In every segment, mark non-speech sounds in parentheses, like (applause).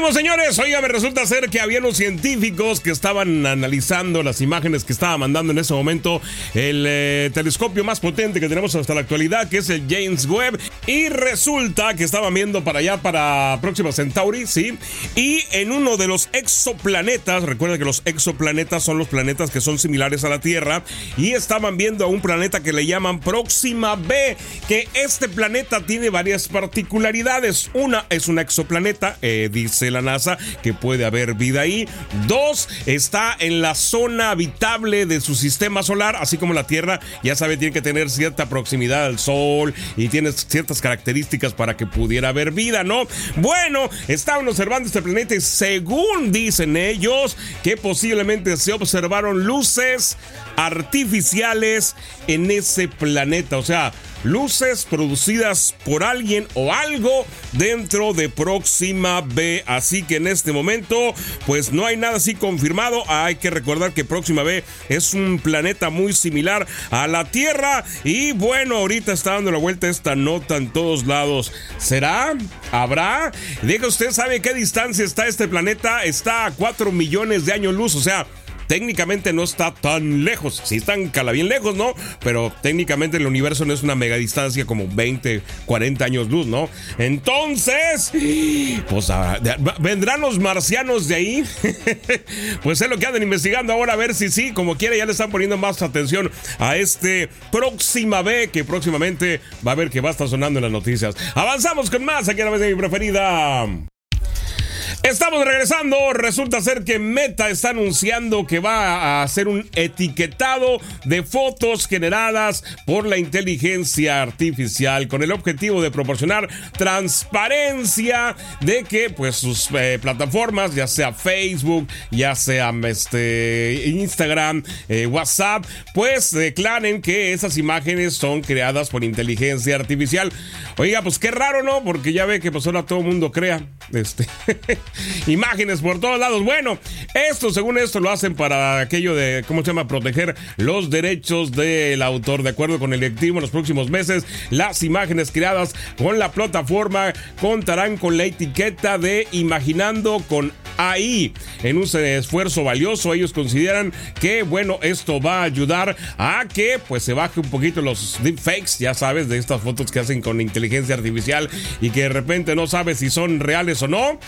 Ánimo señores, oiga, me resulta ser que había unos científicos que estaban analizando las imágenes que estaba mandando en ese momento el eh, telescopio más potente que tenemos hasta la actualidad, que es el James Webb, y resulta que estaban viendo para allá, para Próxima Centauri, ¿sí? Y en uno de los exoplanetas, recuerda que los exoplanetas son los planetas que son similares a la Tierra, y estaban viendo a un planeta que le llaman Próxima B, que este planeta tiene varias particularidades. Una es un exoplaneta, eh, dice la NASA que puede haber vida ahí. Dos, está en la zona habitable de su sistema solar, así como la Tierra, ya sabe, tiene que tener cierta proximidad al Sol y tiene ciertas características para que pudiera haber vida, ¿no? Bueno, estaban observando este planeta y según dicen ellos, que posiblemente se observaron luces artificiales en ese planeta, o sea, luces producidas por alguien o algo dentro de Próxima B. Así que en este momento, pues no hay nada así confirmado. Hay que recordar que Próxima B es un planeta muy similar a la Tierra. Y bueno, ahorita está dando la vuelta esta nota en todos lados. ¿Será? ¿Habrá? Diga usted, ¿sabe qué distancia está este planeta? Está a 4 millones de años luz, o sea, técnicamente no está tan lejos. Sí están cala bien lejos, ¿no? Pero técnicamente el universo no es una mega distancia como 20, 40 años luz, ¿no? Entonces, pues ah, vendrán los marcianos de ahí. (laughs) pues es lo que andan investigando ahora a ver si sí, como quiera, ya le están poniendo más atención a este próxima B que próximamente va a ver que va a estar sonando en las noticias. Avanzamos con más aquí a la vez de mi preferida. Estamos regresando. Resulta ser que Meta está anunciando que va a hacer un etiquetado de fotos generadas por la inteligencia artificial con el objetivo de proporcionar transparencia de que pues sus eh, plataformas, ya sea Facebook, ya sea este, Instagram, eh, WhatsApp, pues declaren que esas imágenes son creadas por inteligencia artificial. Oiga, pues qué raro, ¿no? Porque ya ve que pues ahora todo el mundo crea. Este. (laughs) (laughs) imágenes por todos lados. Bueno, esto, según esto, lo hacen para aquello de, ¿cómo se llama?, proteger los derechos del autor. De acuerdo con el directivo, en los próximos meses, las imágenes creadas con la plataforma contarán con la etiqueta de Imaginando con AI. En un esfuerzo valioso, ellos consideran que, bueno, esto va a ayudar a que, pues, se baje un poquito los deepfakes, ya sabes, de estas fotos que hacen con inteligencia artificial y que de repente no sabes si son reales o no,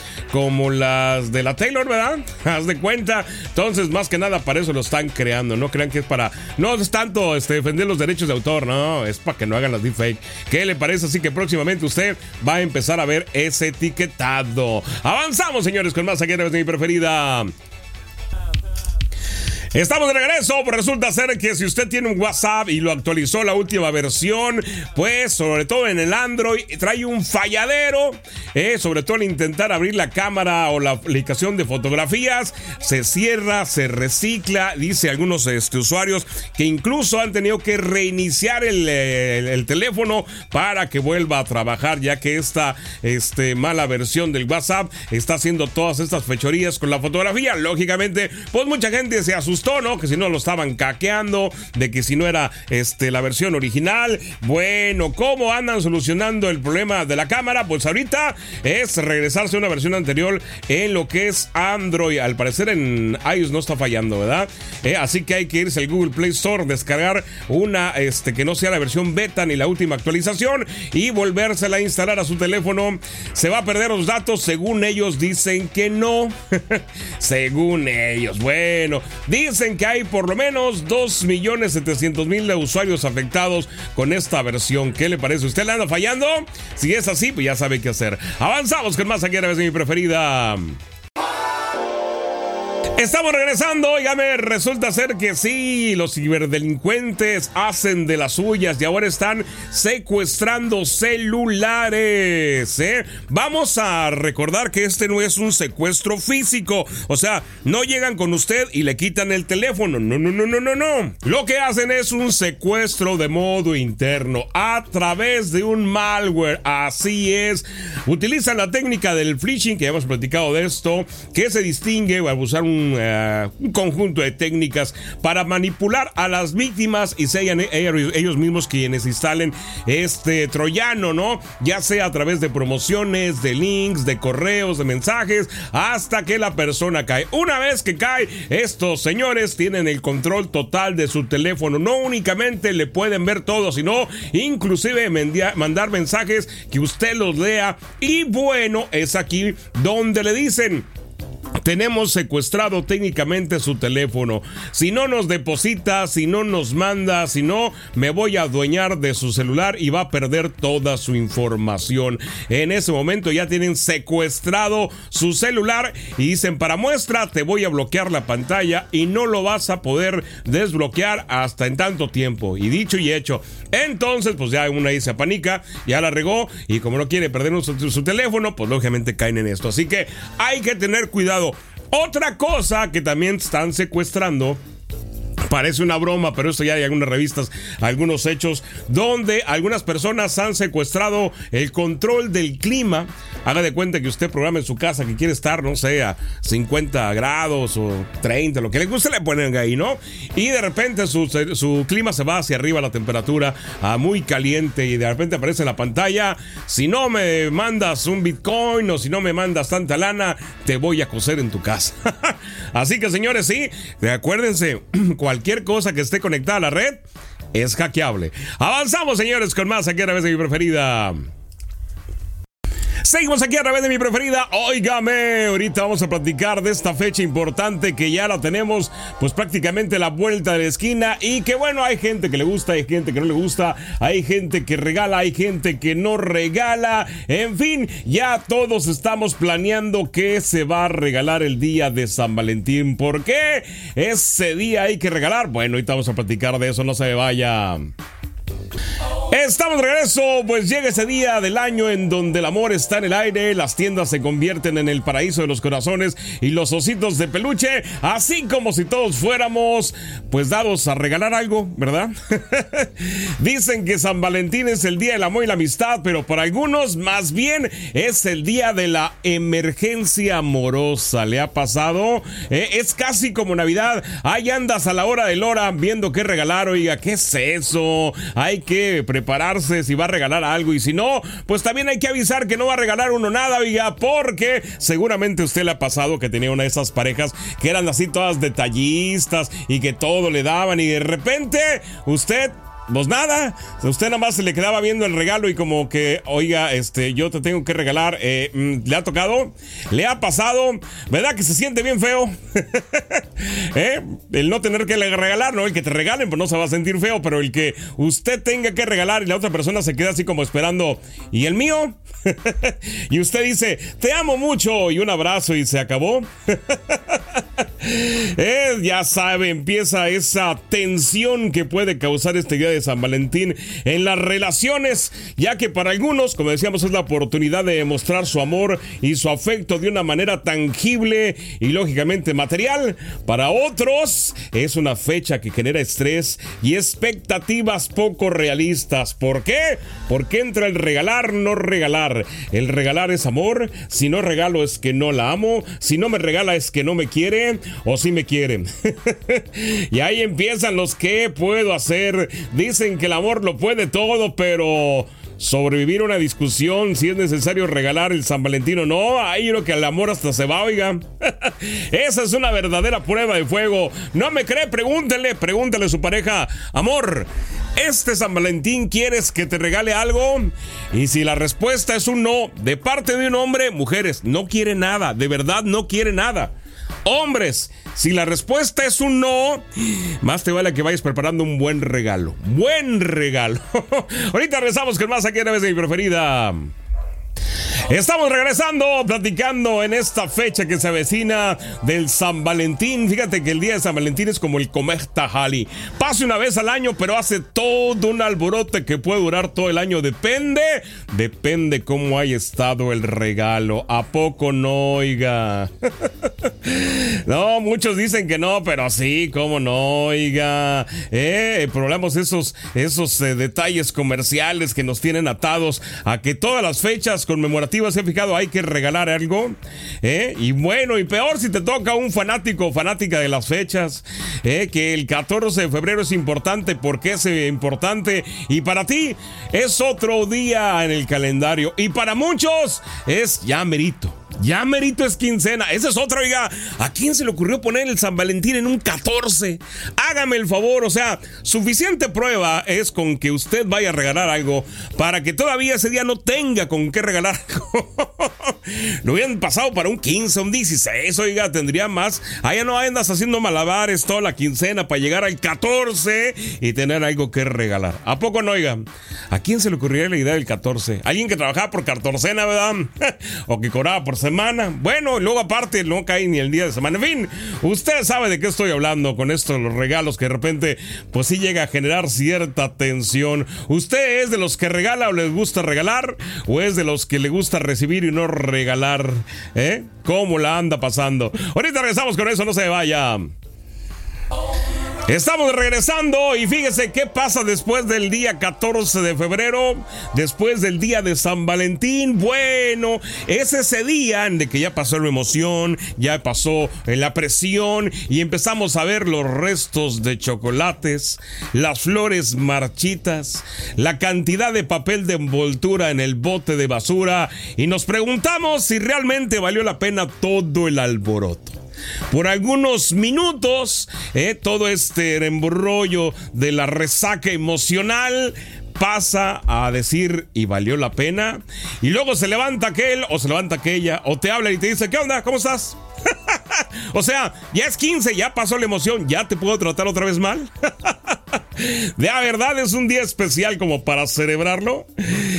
como las de la Taylor, ¿verdad? (laughs) Haz de cuenta. Entonces, más que nada, para eso lo están creando. No crean que es para. No es tanto este, defender los derechos de autor, no. Es para que no hagan las deepfake. ¿Qué le parece? Así que próximamente usted va a empezar a ver ese etiquetado. Avanzamos, señores, con más aquí de mi preferida. Estamos de regreso. Pues resulta ser que si usted tiene un WhatsApp y lo actualizó la última versión, pues sobre todo en el Android trae un falladero. Eh, sobre todo al intentar abrir la cámara o la aplicación de fotografías, se cierra, se recicla. Dice algunos este, usuarios que incluso han tenido que reiniciar el, teléfono para que vuelva a trabajar, ya que esta este, mala versión del WhatsApp está haciendo todas estas fechorías con la fotografía. Lógicamente, pues mucha gente se asustó ¿no? Que si no lo estaban caqueando, de que si no era este, la versión original. Bueno, ¿cómo andan solucionando el problema de la cámara? Pues ahorita es regresarse a una versión anterior en lo que es Android. Al parecer en iOS no está fallando, ¿verdad? Eh, así que hay que irse al Google Play Store, descargar una este, que no sea la versión beta ni la última actualización y volvérsela a instalar a su teléfono. Se va a perder los datos, según ellos dicen que no. (laughs) según ellos. Bueno, dice Dicen que hay por lo menos 2.700.000 usuarios afectados con esta versión. ¿Qué le parece? ¿Usted le anda fallando? Si es así, pues ya sabe qué hacer. Avanzamos con más aquí a vez de mi preferida. Estamos regresando, ya me resulta ser que sí, los ciberdelincuentes hacen de las suyas y ahora están secuestrando celulares. ¿eh? Vamos a recordar que este no es un secuestro físico, o sea, no llegan con usted y le quitan el teléfono, no, no, no, no, no, no. Lo que hacen es un secuestro de modo interno a través de un malware, así es. Utilizan la técnica del phishing, que ya hemos platicado de esto, que se distingue al usar un un, eh, un conjunto de técnicas para manipular a las víctimas y sean ellos mismos quienes instalen este troyano, ¿no? Ya sea a través de promociones, de links, de correos, de mensajes, hasta que la persona cae. Una vez que cae, estos señores tienen el control total de su teléfono. No únicamente le pueden ver todo, sino inclusive mandar mensajes que usted los lea. Y bueno, es aquí donde le dicen tenemos secuestrado técnicamente su teléfono. Si no nos deposita, si no nos manda, si no, me voy a adueñar de su celular y va a perder toda su información. En ese momento ya tienen secuestrado su celular y dicen para muestra te voy a bloquear la pantalla y no lo vas a poder desbloquear hasta en tanto tiempo. Y dicho y hecho. Entonces, pues ya una ahí se apanica, ya la regó y como no quiere perder su, su teléfono, pues lógicamente caen en esto. Así que hay que tener cuidado. Otra cosa que también están secuestrando Parece una broma, pero esto ya hay algunas revistas, algunos hechos donde algunas personas han secuestrado el control del clima. Haga de cuenta que usted programa en su casa que quiere estar, no sé, a 50 grados o 30, lo que le guste, le ponen ahí, ¿no? Y de repente su, su clima se va hacia arriba, la temperatura a muy caliente y de repente aparece en la pantalla, si no me mandas un Bitcoin o si no me mandas tanta lana, te voy a coser en tu casa. (laughs) Así que señores, sí, acuérdense, (clears throat) cualquier cualquier cosa que esté conectada a la red es hackeable. Avanzamos, señores, con más aquí a través de mi preferida. Seguimos aquí a través de mi preferida. Óigame, ahorita vamos a platicar de esta fecha importante que ya la tenemos, pues prácticamente la vuelta de la esquina. Y que bueno, hay gente que le gusta, hay gente que no le gusta, hay gente que regala, hay gente que no regala. En fin, ya todos estamos planeando qué se va a regalar el día de San Valentín. ¿Por qué ese día hay que regalar? Bueno, ahorita vamos a platicar de eso, no se vaya. Estamos de regreso, pues llega ese día del año en donde el amor está en el aire, las tiendas se convierten en el paraíso de los corazones y los ositos de peluche, así como si todos fuéramos pues dados a regalar algo, ¿verdad? (laughs) Dicen que San Valentín es el día del amor y la amistad, pero para algunos más bien es el día de la emergencia amorosa. ¿Le ha pasado? Eh, es casi como Navidad, ahí andas a la hora del hora viendo qué regalar, oiga, ¿qué es eso? Hay que preparar prepararse si va a regalar algo y si no, pues también hay que avisar que no va a regalar uno nada, oiga, porque seguramente usted le ha pasado que tenía una de esas parejas que eran así todas detallistas y que todo le daban y de repente usted pues nada, usted nada más se le quedaba viendo el regalo y como que, oiga, este, yo te tengo que regalar, eh, mm, ¿le ha tocado? ¿Le ha pasado? ¿Verdad que se siente bien feo? (laughs) ¿Eh? El no tener que regalar, ¿no? El que te regalen, pues no se va a sentir feo, pero el que usted tenga que regalar y la otra persona se queda así como esperando, ¿y el mío? (laughs) y usted dice, te amo mucho y un abrazo y se acabó. (laughs) Eh, ya sabe, empieza esa tensión que puede causar este día de San Valentín en las relaciones, ya que para algunos, como decíamos, es la oportunidad de demostrar su amor y su afecto de una manera tangible y lógicamente material. Para otros es una fecha que genera estrés y expectativas poco realistas. ¿Por qué? Porque entra el regalar, no regalar. El regalar es amor, si no regalo es que no la amo, si no me regala es que no me quiere o si me quieren. (laughs) y ahí empiezan los que puedo hacer. Dicen que el amor lo puede todo, pero sobrevivir una discusión, si es necesario regalar el San Valentino, no, ahí lo que el amor hasta se va, oiga. (laughs) Esa es una verdadera prueba de fuego. No me cree, pregúntele, pregúntele a su pareja, amor, ¿este San Valentín quieres que te regale algo? Y si la respuesta es un no, de parte de un hombre, mujeres, no quiere nada, de verdad no quiere nada. Hombres, si la respuesta es un no, más te vale que vayas preparando un buen regalo. Buen regalo. (laughs) Ahorita regresamos con más aquí a vez de mi preferida. Estamos regresando, platicando en esta fecha que se avecina del San Valentín. Fíjate que el día de San Valentín es como el comer tajali. Pase una vez al año, pero hace todo un alborote que puede durar todo el año. Depende, depende cómo haya estado el regalo. ¿A poco no, oiga? (laughs) no, muchos dicen que no, pero sí, cómo no, oiga. Eh, problemas esos, esos eh, detalles comerciales que nos tienen atados a que todas las fechas conmemorativas, ¿se ha fijado? Hay que regalar algo. ¿eh? Y bueno, y peor si te toca un fanático fanática de las fechas, ¿eh? que el 14 de febrero es importante, porque es importante? Y para ti es otro día en el calendario. Y para muchos es ya merito. Ya merito es quincena. Esa es otra, oiga. ¿A quién se le ocurrió poner el San Valentín en un 14? Hágame el favor, o sea, suficiente prueba es con que usted vaya a regalar algo para que todavía ese día no tenga con qué regalar. (laughs) Lo hubieran pasado para un 15, un 16, oiga, tendría más. Allá no andas haciendo malabares toda la quincena para llegar al 14 y tener algo que regalar. ¿A poco no, oiga? ¿A quién se le ocurriría la idea del 14? ¿Alguien que trabajaba por cartorcena, verdad? (laughs) o que cobraba por semana. Bueno, luego aparte no cae ni el día de semana. En fin, usted sabe de qué estoy hablando con esto, los regalos que de repente, pues sí llega a generar cierta tensión. ¿Usted es de los que regala o les gusta regalar? ¿O es de los que le gusta recibir y no regalar? ¿Eh? ¿Cómo la anda pasando? Ahorita regresamos con eso, no se vaya. Estamos regresando y fíjese qué pasa después del día 14 de febrero, después del día de San Valentín. Bueno, es ese día en que ya pasó la emoción, ya pasó la presión y empezamos a ver los restos de chocolates, las flores marchitas, la cantidad de papel de envoltura en el bote de basura y nos preguntamos si realmente valió la pena todo el alboroto por algunos minutos, eh, todo este embrollo de la resaca emocional pasa a decir y valió la pena. Y luego se levanta aquel o se levanta aquella o te habla y te dice, ¿qué onda? ¿Cómo estás? (laughs) o sea, ya es 15, ya pasó la emoción, ya te puedo tratar otra vez mal. (laughs) De verdad es un día especial como para celebrarlo.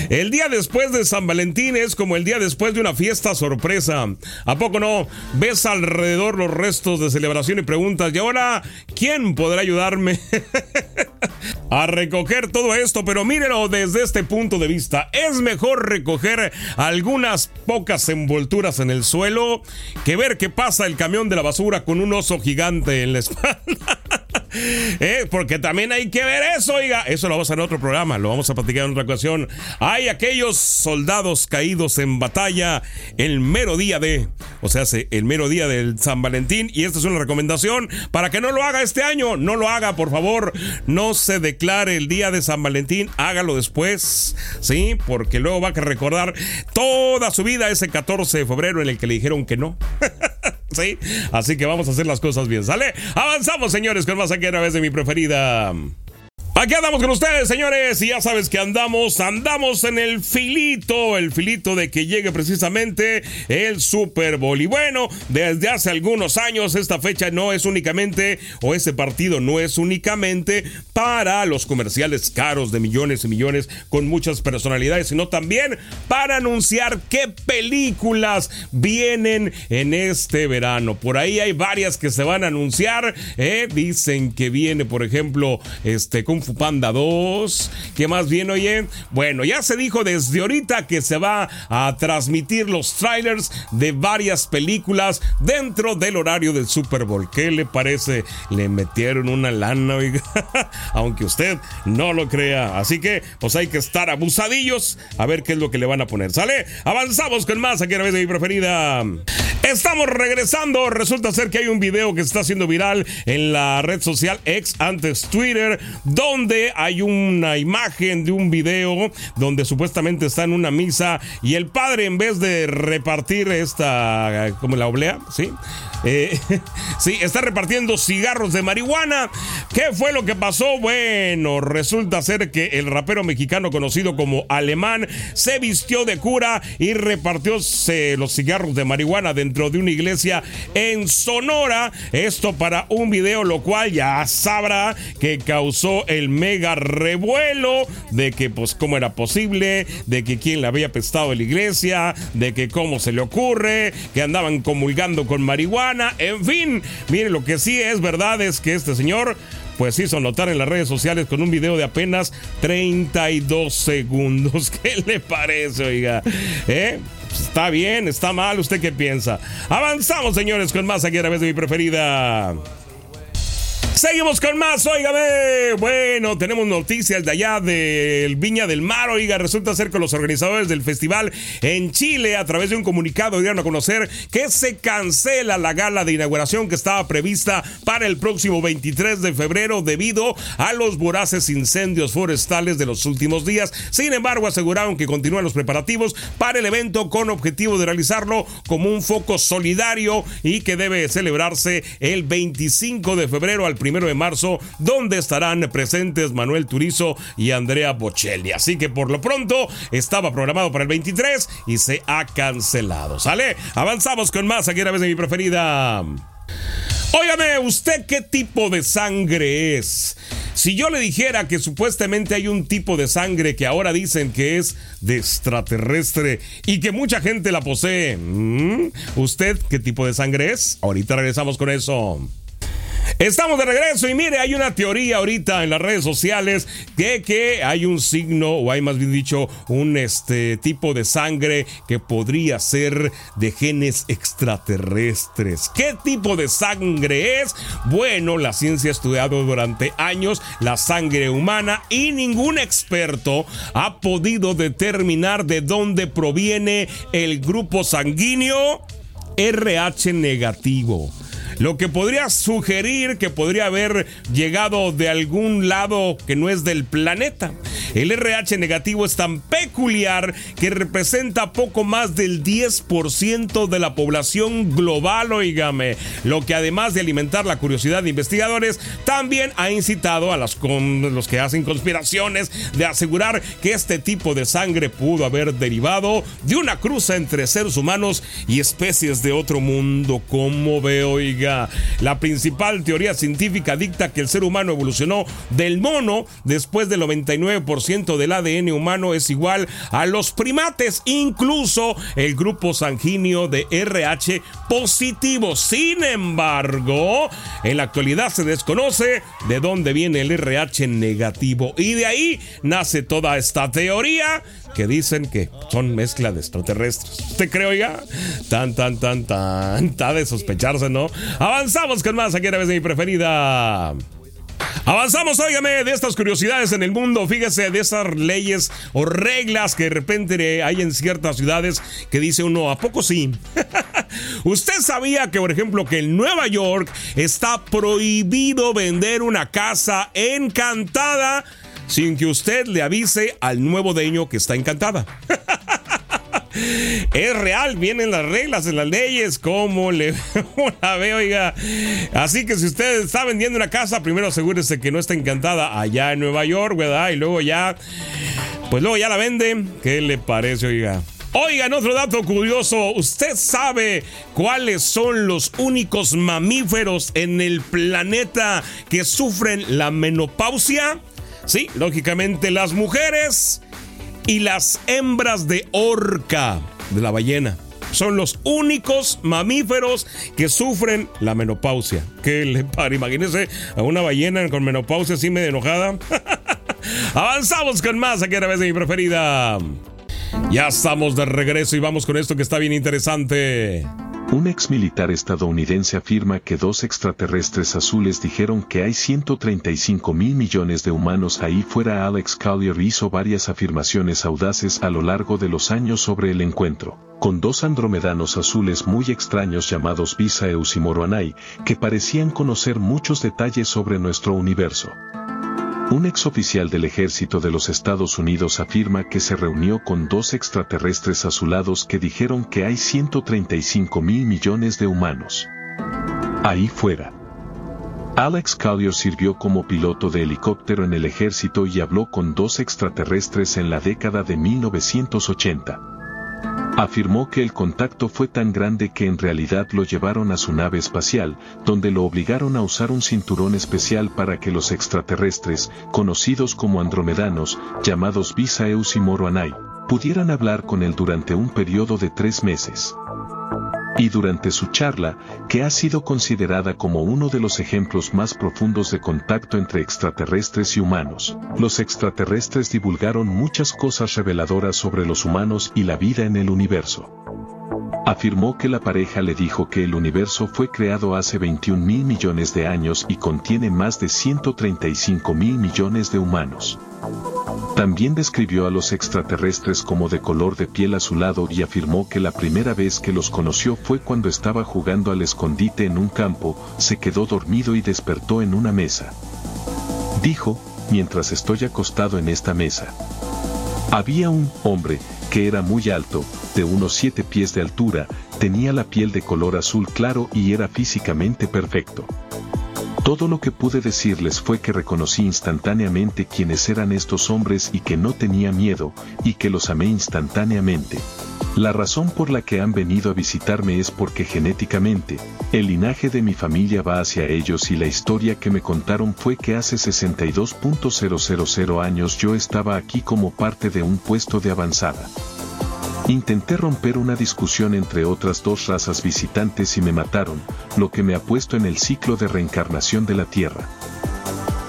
El día después de San Valentín es como el día después de una fiesta sorpresa. ¿A poco no? Ves alrededor los restos de celebración y preguntas, ¿y ahora quién podrá ayudarme (laughs) a recoger todo esto? Pero mírelo desde este punto de vista. Es mejor recoger algunas pocas envolturas en el suelo que ver que pasa el camión de la basura con un oso gigante en la (laughs) espalda. (laughs) Eh, porque también hay que ver eso, oiga. Eso lo vamos a hacer en otro programa, lo vamos a platicar en otra ocasión. Hay aquellos soldados caídos en batalla el mero día de, o sea, el mero día del San Valentín. Y esta es una recomendación para que no lo haga este año. No lo haga, por favor. No se declare el día de San Valentín. Hágalo después, ¿sí? Porque luego va a recordar toda su vida ese 14 de febrero en el que le dijeron que no. (laughs) ¿Sí? Así que vamos a hacer las cosas bien, ¿sale? Avanzamos, señores, con más aquí a través de mi preferida. Aquí andamos con ustedes, señores, y ya sabes que andamos, andamos en el filito, el filito de que llegue precisamente el Super Bowl. Y bueno, desde hace algunos años esta fecha no es únicamente, o ese partido no es únicamente para los comerciales caros de millones y millones con muchas personalidades, sino también para anunciar qué películas vienen en este verano. Por ahí hay varias que se van a anunciar, ¿eh? dicen que viene, por ejemplo, este, Panda 2. ¿Qué más bien, oye? Bueno, ya se dijo desde ahorita que se va a transmitir los trailers de varias películas dentro del horario del Super Bowl. ¿Qué le parece? Le metieron una lana, oiga. (laughs) Aunque usted no lo crea. Así que, pues hay que estar abusadillos a ver qué es lo que le van a poner. ¿Sale? Avanzamos con más aquí a la vez de mi preferida. Estamos regresando. Resulta ser que hay un video que está haciendo viral en la red social ex antes Twitter, donde hay una imagen de un video donde supuestamente está en una misa y el padre en vez de repartir esta, como la oblea, ¿sí? Eh, (laughs) sí, está repartiendo cigarros de marihuana. ¿Qué fue lo que pasó? Bueno, resulta ser que el rapero mexicano conocido como Alemán se vistió de cura y repartió los cigarros de marihuana dentro de una iglesia en Sonora. Esto para un video, lo cual ya sabrá que causó el mega revuelo de que, pues, cómo era posible, de que quién le había pestado en la iglesia, de que cómo se le ocurre, que andaban comulgando con marihuana en fin, mire, lo que sí es verdad es que este señor pues hizo notar en las redes sociales con un video de apenas 32 segundos. (laughs) ¿Qué le parece, oiga? ¿Eh? ¿Está bien? ¿Está mal? ¿Usted qué piensa? Avanzamos, señores, con más aquí a través de mi preferida. Seguimos con más, óigame. Bueno, tenemos noticias de allá del Viña del Mar, oiga, resulta ser que los organizadores del festival en Chile, a través de un comunicado, dieron a conocer que se cancela la gala de inauguración que estaba prevista para el próximo 23 de febrero debido a los voraces incendios forestales de los últimos días. Sin embargo, aseguraron que continúan los preparativos para el evento con objetivo de realizarlo como un foco solidario y que debe celebrarse el 25 de febrero al primero de marzo, donde estarán presentes Manuel Turizo y Andrea Bocelli. Así que por lo pronto estaba programado para el 23 y se ha cancelado. ¿Sale? Avanzamos con más aquí a vez de mi preferida. Óigame, ¿usted qué tipo de sangre es? Si yo le dijera que supuestamente hay un tipo de sangre que ahora dicen que es de extraterrestre y que mucha gente la posee, ¿usted qué tipo de sangre es? Ahorita regresamos con eso. Estamos de regreso y mire, hay una teoría ahorita en las redes sociales de que hay un signo, o hay más bien dicho, un este tipo de sangre que podría ser de genes extraterrestres. ¿Qué tipo de sangre es? Bueno, la ciencia ha estudiado durante años la sangre humana y ningún experto ha podido determinar de dónde proviene el grupo sanguíneo RH negativo lo que podría sugerir que podría haber llegado de algún lado que no es del planeta. El RH negativo es tan peculiar que representa poco más del 10% de la población global, oígame, lo que además de alimentar la curiosidad de investigadores, también ha incitado a los que hacen conspiraciones de asegurar que este tipo de sangre pudo haber derivado de una cruza entre seres humanos y especies de otro mundo. como ve, oiga? La principal teoría científica dicta que el ser humano evolucionó del mono después del 99% del ADN humano es igual a los primates, incluso el grupo sanguíneo de RH positivo. Sin embargo, en la actualidad se desconoce de dónde viene el RH negativo y de ahí nace toda esta teoría que dicen que son mezcla de extraterrestres. ¿Usted cree, ya? Tan, tan, tan, tan, tan de sospecharse, ¿no? Avanzamos con más aquí a vez de mi preferida. Avanzamos, óigame, de estas curiosidades en el mundo. Fíjese de esas leyes o reglas que de repente hay en ciertas ciudades que dice uno, ¿a poco sí? (laughs) ¿Usted sabía que, por ejemplo, que en Nueva York está prohibido vender una casa encantada sin que usted le avise al nuevo dueño que está encantada? (laughs) es real, vienen las reglas en las leyes, como le (laughs) la veo, oiga. Así que si usted está vendiendo una casa, primero asegúrese que no está encantada allá en Nueva York, ¿verdad? Y luego ya, pues luego ya la vende. ¿Qué le parece, oiga? Oigan, otro dato curioso, ¿usted sabe cuáles son los únicos mamíferos en el planeta que sufren la menopausia? Sí, lógicamente las mujeres y las hembras de orca de la ballena. Son los únicos mamíferos que sufren la menopausia. ¿Qué le para? Imagínese a una ballena con menopausia así medio enojada. (laughs) Avanzamos con más aquí a través de mi preferida. Ya estamos de regreso y vamos con esto que está bien interesante. Un ex militar estadounidense afirma que dos extraterrestres azules dijeron que hay 135 mil millones de humanos ahí fuera. Alex Collier hizo varias afirmaciones audaces a lo largo de los años sobre el encuentro, con dos andromedanos azules muy extraños llamados Visaeus y Moroanai, que parecían conocer muchos detalles sobre nuestro universo. Un exoficial del ejército de los Estados Unidos afirma que se reunió con dos extraterrestres azulados que dijeron que hay 135 mil millones de humanos. Ahí fuera. Alex Collier sirvió como piloto de helicóptero en el ejército y habló con dos extraterrestres en la década de 1980. Afirmó que el contacto fue tan grande que en realidad lo llevaron a su nave espacial, donde lo obligaron a usar un cinturón especial para que los extraterrestres, conocidos como andromedanos, llamados Visaeus y Moroanai, pudieran hablar con él durante un periodo de tres meses y durante su charla, que ha sido considerada como uno de los ejemplos más profundos de contacto entre extraterrestres y humanos, los extraterrestres divulgaron muchas cosas reveladoras sobre los humanos y la vida en el universo. Afirmó que la pareja le dijo que el universo fue creado hace 21 mil millones de años y contiene más de 135 mil millones de humanos. También describió a los extraterrestres como de color de piel azulado y afirmó que la primera vez que los conoció fue cuando estaba jugando al escondite en un campo, se quedó dormido y despertó en una mesa. Dijo, mientras estoy acostado en esta mesa. Había un hombre, que era muy alto, de unos siete pies de altura, tenía la piel de color azul claro y era físicamente perfecto. Todo lo que pude decirles fue que reconocí instantáneamente quiénes eran estos hombres y que no tenía miedo, y que los amé instantáneamente. La razón por la que han venido a visitarme es porque genéticamente, el linaje de mi familia va hacia ellos y la historia que me contaron fue que hace 62.000 años yo estaba aquí como parte de un puesto de avanzada. Intenté romper una discusión entre otras dos razas visitantes y me mataron, lo que me ha puesto en el ciclo de reencarnación de la Tierra.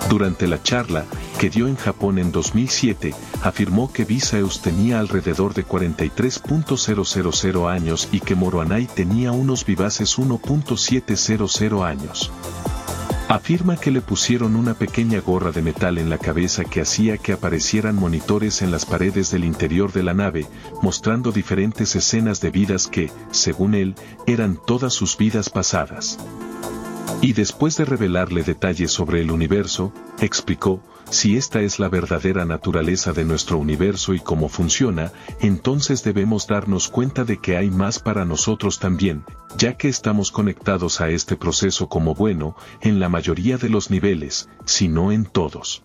Durante la charla, que dio en Japón en 2007, afirmó que Visaeus tenía alrededor de 43.000 años y que Moroanai tenía unos vivaces 1.700 años. Afirma que le pusieron una pequeña gorra de metal en la cabeza que hacía que aparecieran monitores en las paredes del interior de la nave, mostrando diferentes escenas de vidas que, según él, eran todas sus vidas pasadas. Y después de revelarle detalles sobre el universo, explicó, si esta es la verdadera naturaleza de nuestro universo y cómo funciona, entonces debemos darnos cuenta de que hay más para nosotros también, ya que estamos conectados a este proceso como bueno, en la mayoría de los niveles, si no en todos.